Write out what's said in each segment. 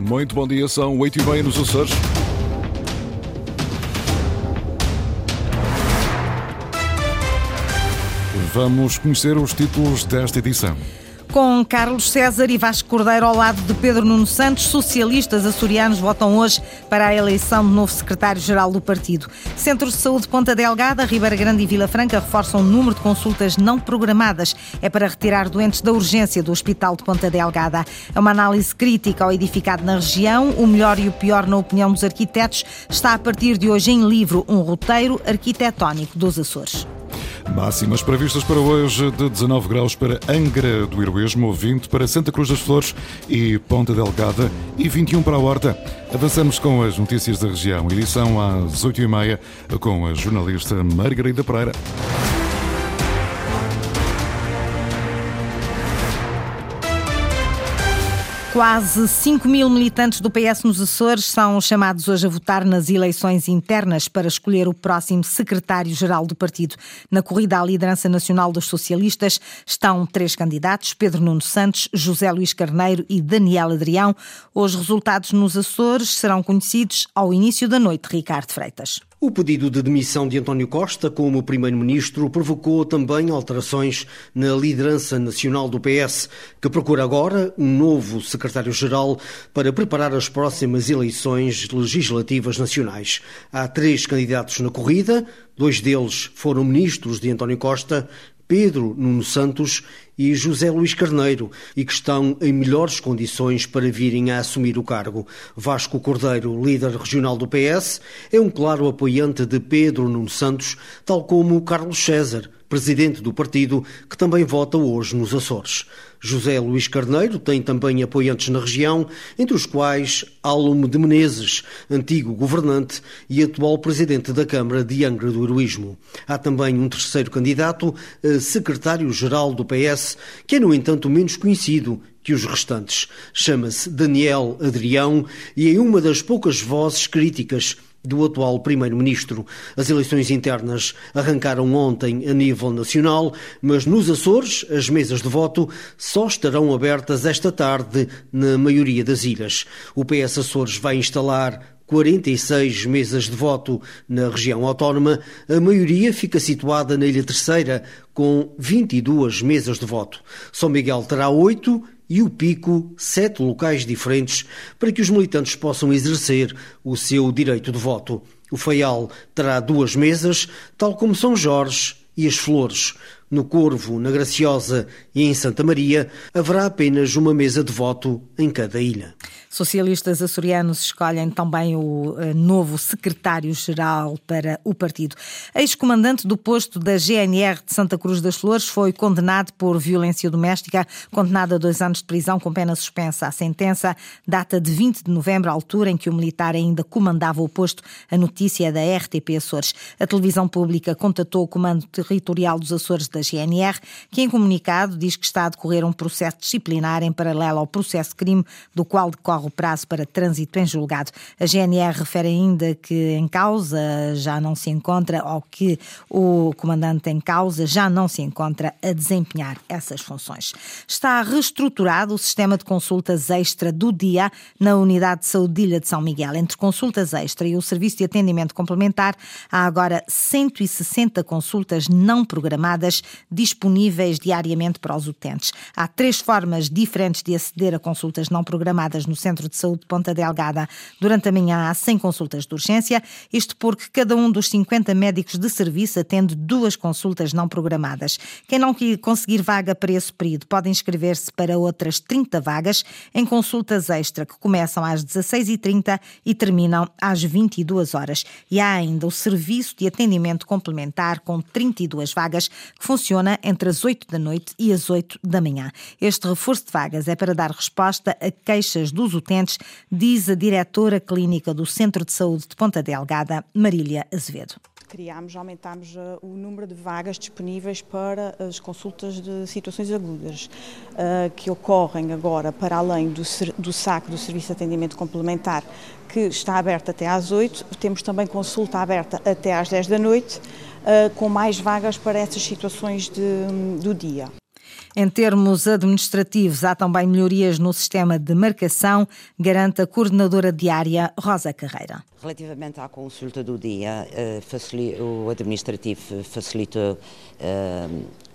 Muito bom dia, são 8 e meia nos Açores. Vamos conhecer os títulos desta edição. Com Carlos César e Vasco Cordeiro ao lado de Pedro Nuno Santos, socialistas açorianos votam hoje para a eleição de novo secretário-geral do partido. Centros de Saúde Ponta Delgada, Ribeira Grande e Vila Franca reforçam o número de consultas não programadas. É para retirar doentes da urgência do Hospital de Ponta Delgada. É uma análise crítica ao edificado na região. O melhor e o pior, na opinião dos arquitetos, está a partir de hoje em livro um roteiro arquitetónico dos Açores. Máximas previstas para hoje de 19 graus para Angra do Heroísmo, 20 para Santa Cruz das Flores e Ponta Delgada e 21 para a Horta. Avançamos com as notícias da região. Edição às 8h30 com a jornalista Margarida Pereira. Quase 5 mil militantes do PS nos Açores são chamados hoje a votar nas eleições internas para escolher o próximo secretário-geral do partido. Na corrida à liderança nacional dos socialistas estão três candidatos: Pedro Nuno Santos, José Luís Carneiro e Daniel Adrião. Os resultados nos Açores serão conhecidos ao início da noite, Ricardo Freitas. O pedido de demissão de António Costa como primeiro-ministro provocou também alterações na liderança nacional do PS, que procura agora um novo secretário-geral para preparar as próximas eleições legislativas nacionais. Há três candidatos na corrida, dois deles foram ministros de António Costa, Pedro Nuno Santos e José Luís Carneiro e que estão em melhores condições para virem a assumir o cargo. Vasco Cordeiro, líder regional do PS, é um claro apoiante de Pedro Nuno Santos, tal como Carlos César, presidente do partido, que também vota hoje nos Açores. José Luís Carneiro tem também apoiantes na região, entre os quais Álamo de Menezes, antigo governante e atual presidente da Câmara de Angra do Heroísmo. Há também um terceiro candidato, secretário-geral do PS, que é, no entanto, menos conhecido que os restantes. Chama-se Daniel Adrião e é uma das poucas vozes críticas do atual Primeiro-Ministro. As eleições internas arrancaram ontem a nível nacional, mas nos Açores as mesas de voto só estarão abertas esta tarde na maioria das ilhas. O PS Açores vai instalar 46 mesas de voto na região autónoma, a maioria fica situada na Ilha Terceira, com 22 mesas de voto. São Miguel terá 8 e o Pico sete locais diferentes para que os militantes possam exercer o seu direito de voto. O Faial terá duas mesas, tal como São Jorge e as Flores. No Corvo, na Graciosa e em Santa Maria, haverá apenas uma mesa de voto em cada ilha. Socialistas açorianos escolhem também o eh, novo secretário-geral para o partido. Ex-comandante do posto da GNR de Santa Cruz das Flores foi condenado por violência doméstica, condenado a dois anos de prisão com pena suspensa. A sentença data de 20 de novembro, altura em que o militar ainda comandava o posto. A notícia é da RTP Açores. A televisão pública contatou o Comando Territorial dos Açores da GNR, que em comunicado diz que está a decorrer um processo disciplinar em paralelo ao processo crime do qual decorre o prazo para trânsito em julgado. A GNR refere ainda que em causa já não se encontra, ou que o comandante em causa já não se encontra a desempenhar essas funções. Está reestruturado o sistema de consultas extra do dia na Unidade de Saúde de Ilha de São Miguel. Entre consultas extra e o Serviço de Atendimento Complementar, há agora 160 consultas não programadas disponíveis diariamente para os utentes. Há três formas diferentes de aceder a consultas não programadas no Centro de Saúde de Ponta Delgada. Durante a manhã há 100 consultas de urgência, isto porque cada um dos 50 médicos de serviço atende duas consultas não programadas. Quem não conseguir vaga para esse período pode inscrever-se para outras 30 vagas em consultas extra que começam às 16h30 e terminam às 22 horas. E há ainda o serviço de atendimento complementar com 32 vagas que funciona entre as 8 da noite e as 8 da manhã. Este reforço de vagas é para dar resposta a queixas dos utentes, diz a diretora clínica do Centro de Saúde de Ponta Delgada, Marília Azevedo. Criámos, aumentámos uh, o número de vagas disponíveis para as consultas de situações agudas, uh, que ocorrem agora para além do, do SAC, do Serviço de Atendimento Complementar, que está aberto até às 8, temos também consulta aberta até às 10 da noite, com mais vagas para essas situações de, do dia. Em termos administrativos, há também melhorias no sistema de marcação, garante a coordenadora diária Rosa Carreira. Relativamente à consulta do dia, eh, o administrativo facilita eh,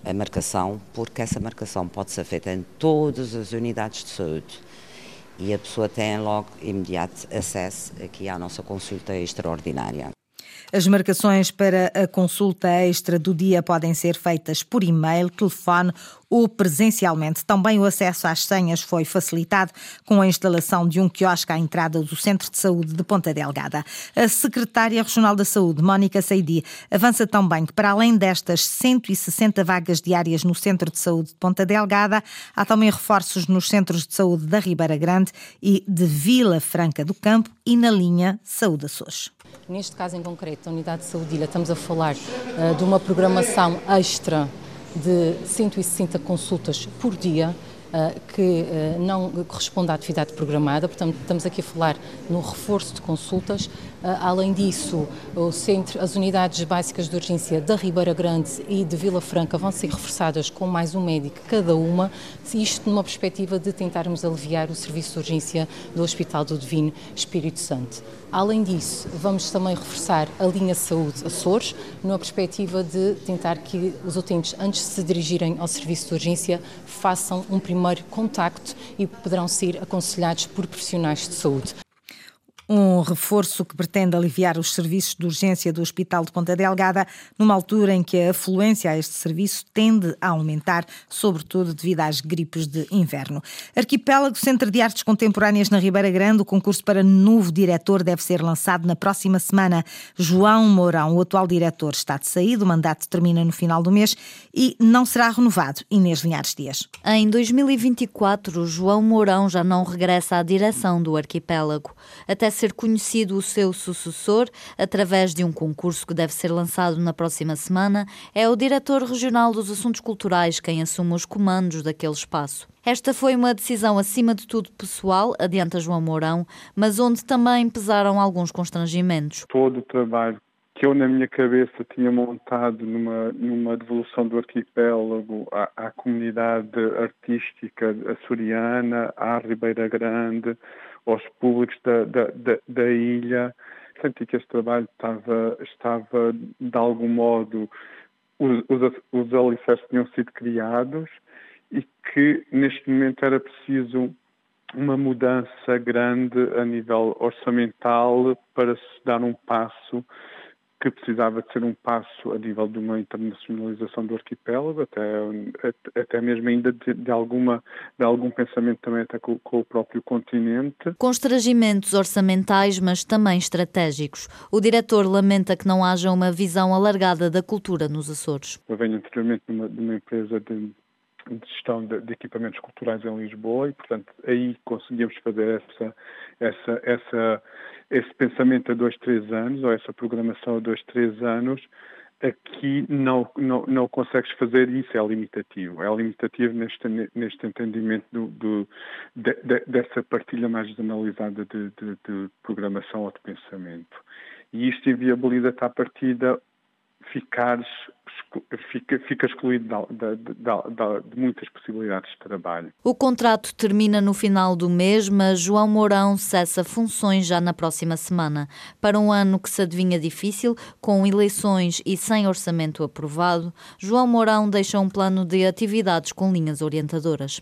a marcação, porque essa marcação pode ser feita em todas as unidades de saúde e a pessoa tem logo imediato acesso aqui à nossa consulta extraordinária. As marcações para a consulta extra do dia podem ser feitas por e-mail, telefone ou presencialmente. Também o acesso às senhas foi facilitado com a instalação de um quiosque à entrada do Centro de Saúde de Ponta Delgada. A secretária regional da Saúde, Mónica Seidi, avança também que, para além destas 160 vagas diárias no Centro de Saúde de Ponta Delgada, há também reforços nos centros de saúde da Ribeira Grande e de Vila Franca do Campo e na linha Saúde Açores. Neste caso em concreto, a Unidade de Saúde Ilha, estamos a falar uh, de uma programação extra de 160 consultas por dia que eh, não corresponde à atividade programada, portanto, estamos aqui a falar no reforço de consultas. Eh, além disso, centro, as unidades básicas de urgência da Ribeira Grande e de Vila Franca vão ser reforçadas com mais um médico cada uma, isto numa perspectiva de tentarmos aliviar o serviço de urgência do Hospital do Divino Espírito Santo. Além disso, vamos também reforçar a linha Saúde Açores, numa perspectiva de tentar que os utentes, antes de se dirigirem ao serviço de urgência, façam um primeiro primeiro contacto e poderão ser aconselhados por profissionais de saúde. Um reforço que pretende aliviar os serviços de urgência do Hospital de Ponta Delgada, numa altura em que a afluência a este serviço tende a aumentar, sobretudo devido às gripes de inverno. Arquipélago Centro de Artes Contemporâneas na Ribeira Grande, o concurso para novo diretor deve ser lançado na próxima semana. João Mourão, o atual diretor, está de saída, o mandato termina no final do mês e não será renovado. Inês Linhares Dias. Em 2024, João Mourão já não regressa à direção do arquipélago. Até ser conhecido o seu sucessor através de um concurso que deve ser lançado na próxima semana, é o diretor regional dos Assuntos Culturais quem assume os comandos daquele espaço. Esta foi uma decisão acima de tudo pessoal, adianta João Mourão, mas onde também pesaram alguns constrangimentos. Todo o trabalho que eu na minha cabeça tinha montado numa, numa devolução do arquipélago à, à comunidade artística açoriana, à Ribeira Grande, aos públicos da, da, da, da ilha. Senti que este trabalho estava, estava de algum modo, os, os, os alicerces tinham sido criados e que neste momento era preciso uma mudança grande a nível orçamental para se dar um passo que precisava de ser um passo a nível de uma internacionalização do arquipélago, até, até mesmo ainda de, de alguma, de algum pensamento também até com, com, o próprio continente. Constrangimentos orçamentais, mas também estratégicos. O diretor lamenta que não haja uma visão alargada da cultura nos Açores. Eu venho anteriormente de uma, de uma empresa de de gestão de, de, equipamentos culturais em Lisboa e, portanto, aí conseguimos fazer essa, essa, essa, esse pensamento a dois, três anos, ou essa programação a dois, três anos, aqui não, não, não consegues fazer isso, é limitativo. É limitativo neste, neste entendimento do, do de, de, dessa partilha mais analisada de, de, de programação ou de pensamento. E isto inviabiliza-te à partida ficares fica, fica excluído de, de, de, de, muitas possibilidades de trabalho. O contrato termina no final do mês, mas João Mourão cessa funções já na próxima semana. Para um ano que se adivinha difícil, com eleições e sem orçamento aprovado, João Mourão deixa um plano de atividades com linhas orientadoras.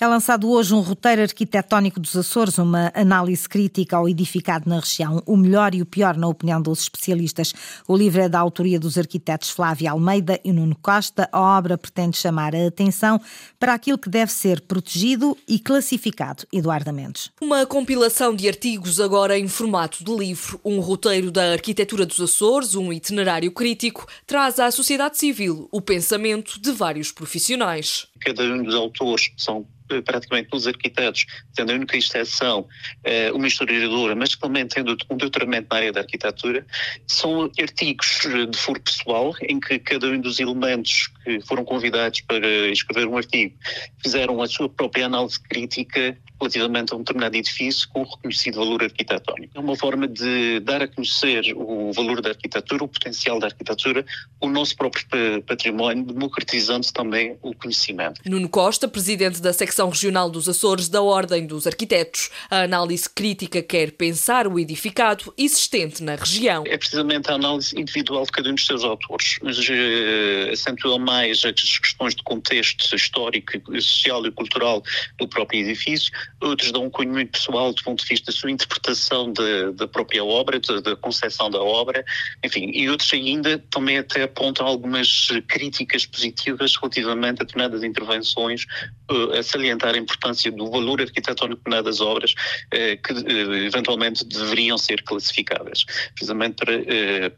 É lançado hoje um roteiro arquitetónico dos Açores, uma análise crítica ao edificado na região, o melhor e o pior, na opinião dos especialistas. O livro é da autoria dos arquitetos Flávia Almeida e Nuno Costa, a obra pretende chamar a atenção para aquilo que deve ser protegido e classificado. Eduardo Mendes. Uma compilação de artigos agora em formato de livro, um roteiro da arquitetura dos Açores, um itinerário crítico, traz à sociedade civil o pensamento de vários profissionais. Cada um dos autores são praticamente todos os arquitetos, tendo a única exceção eh, uma historiadora, mas também tendo um doutoramento na área da arquitetura, são artigos de foro pessoal, em que cada um dos elementos que foram convidados para escrever um artigo fizeram a sua própria análise crítica relativamente a um determinado edifício com reconhecido valor arquitetónico. É uma forma de dar a conhecer o valor da arquitetura, o potencial da arquitetura, o nosso próprio património, democratizando também o conhecimento. Nuno Costa, presidente da secção regional dos Açores da Ordem dos Arquitetos, a análise crítica quer pensar o edificado existente na região. É precisamente a análise individual de cada um dos seus autores, mas uh, mais as questões de contexto histórico, social e cultural do próprio edifício, outros dão um cunho muito pessoal do ponto de vista da sua interpretação da, própria obra, da, concepção da obra, enfim, e outros ainda também até apontam algumas críticas positivas relativamente a determinadas intervenções, uh, a salientar a importância do valor arquitetónico de determinadas obras uh, que uh, eventualmente deveriam ser classificadas, precisamente para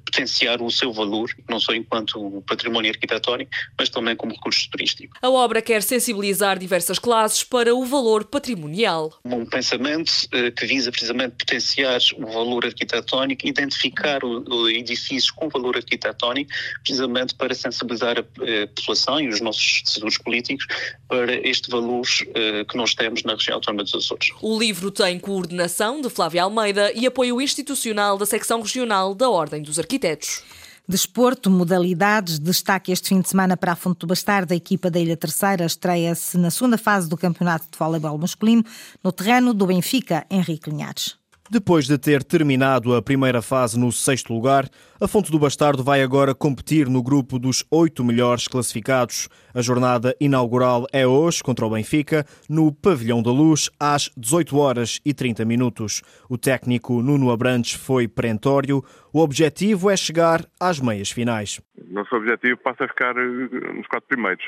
potenciar o seu valor, não só enquanto património arquitetónico, mas também como recurso turístico. A obra quer sensibilizar diversas classes para o valor patrimonial. Um pensamento que visa precisamente potenciar o valor arquitetónico, identificar o, edifício com valor arquitetónico, precisamente para sensibilizar a, população e os nossos decisores políticos para este valor uh, que nós temos na região autónoma dos Açores. O livro tem coordenação de Flávia Almeida e apoio institucional da secção regional da Ordem dos Arquitetos. Desporto, modalidades, destaque este fim de semana para a Fonte do Bastardo. A equipa da Ilha Terceira estreia-se na segunda fase do Campeonato de Voleibol Masculino no terreno do Benfica, Henrique Linhares. Depois de ter terminado a primeira fase no sexto lugar, a Fonte do Bastardo vai agora competir no grupo dos oito melhores classificados. A jornada inaugural é hoje contra o Benfica, no Pavilhão da Luz, às 18 horas e 30 minutos. O técnico Nuno Abrantes foi perentório. O objetivo é chegar às meias finais. Nosso objetivo passa a ficar eh, nos quatro primeiros.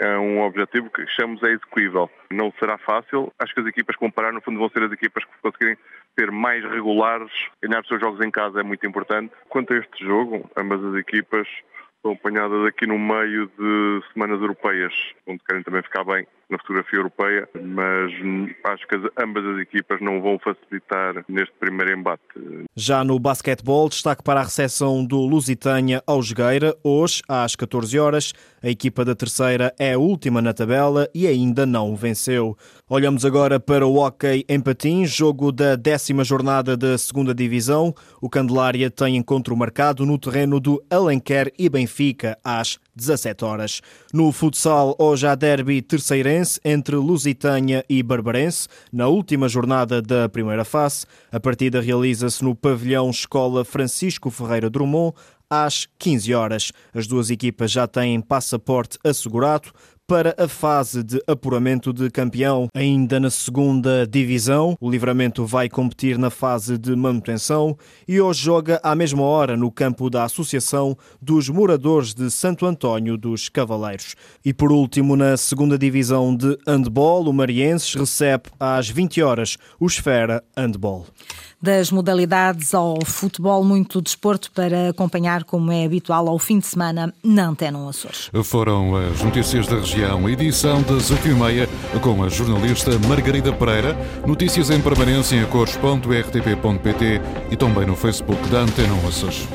É um objetivo que chamamos é execuível. Não será fácil. Acho que as equipas que vão parar, no fundo, vão ser as equipas que conseguirem ser mais regulares. Ganhar os seus jogos em casa é muito importante. Quanto a este jogo, ambas as equipas estão apanhadas aqui no meio de semanas europeias, onde querem também ficar bem na fotografia europeia, mas acho que ambas as equipas não vão facilitar neste primeiro embate. Já no basquetebol, destaque para a recepção do Lusitânia ao Jogueira, hoje às 14 horas. A equipa da terceira é a última na tabela e ainda não venceu. Olhamos agora para o hockey em patins, jogo da décima jornada da segunda divisão. O Candelária tem encontro marcado no terreno do Alenquer e Benfica às 17 horas. No futsal, hoje há derby terceirense entre Lusitânia e Barbarense, na última jornada da primeira fase. A partida realiza-se no pavilhão Escola Francisco Ferreira Drummond, às 15 horas. As duas equipas já têm passaporte assegurado para a fase de apuramento de campeão. Ainda na segunda divisão, o Livramento vai competir na fase de manutenção e hoje joga à mesma hora no campo da Associação dos Moradores de Santo António dos Cavaleiros. E por último, na segunda divisão de handball, o Marienses recebe às 20 horas o Esfera Handball das modalidades ao futebol, muito desporto para acompanhar, como é habitual, ao fim de semana na Antena Açores. Foram as notícias da região, edição das 8h30, com a jornalista Margarida Pereira. Notícias em permanência em acores.rtp.pt e também no Facebook da Antena Açores.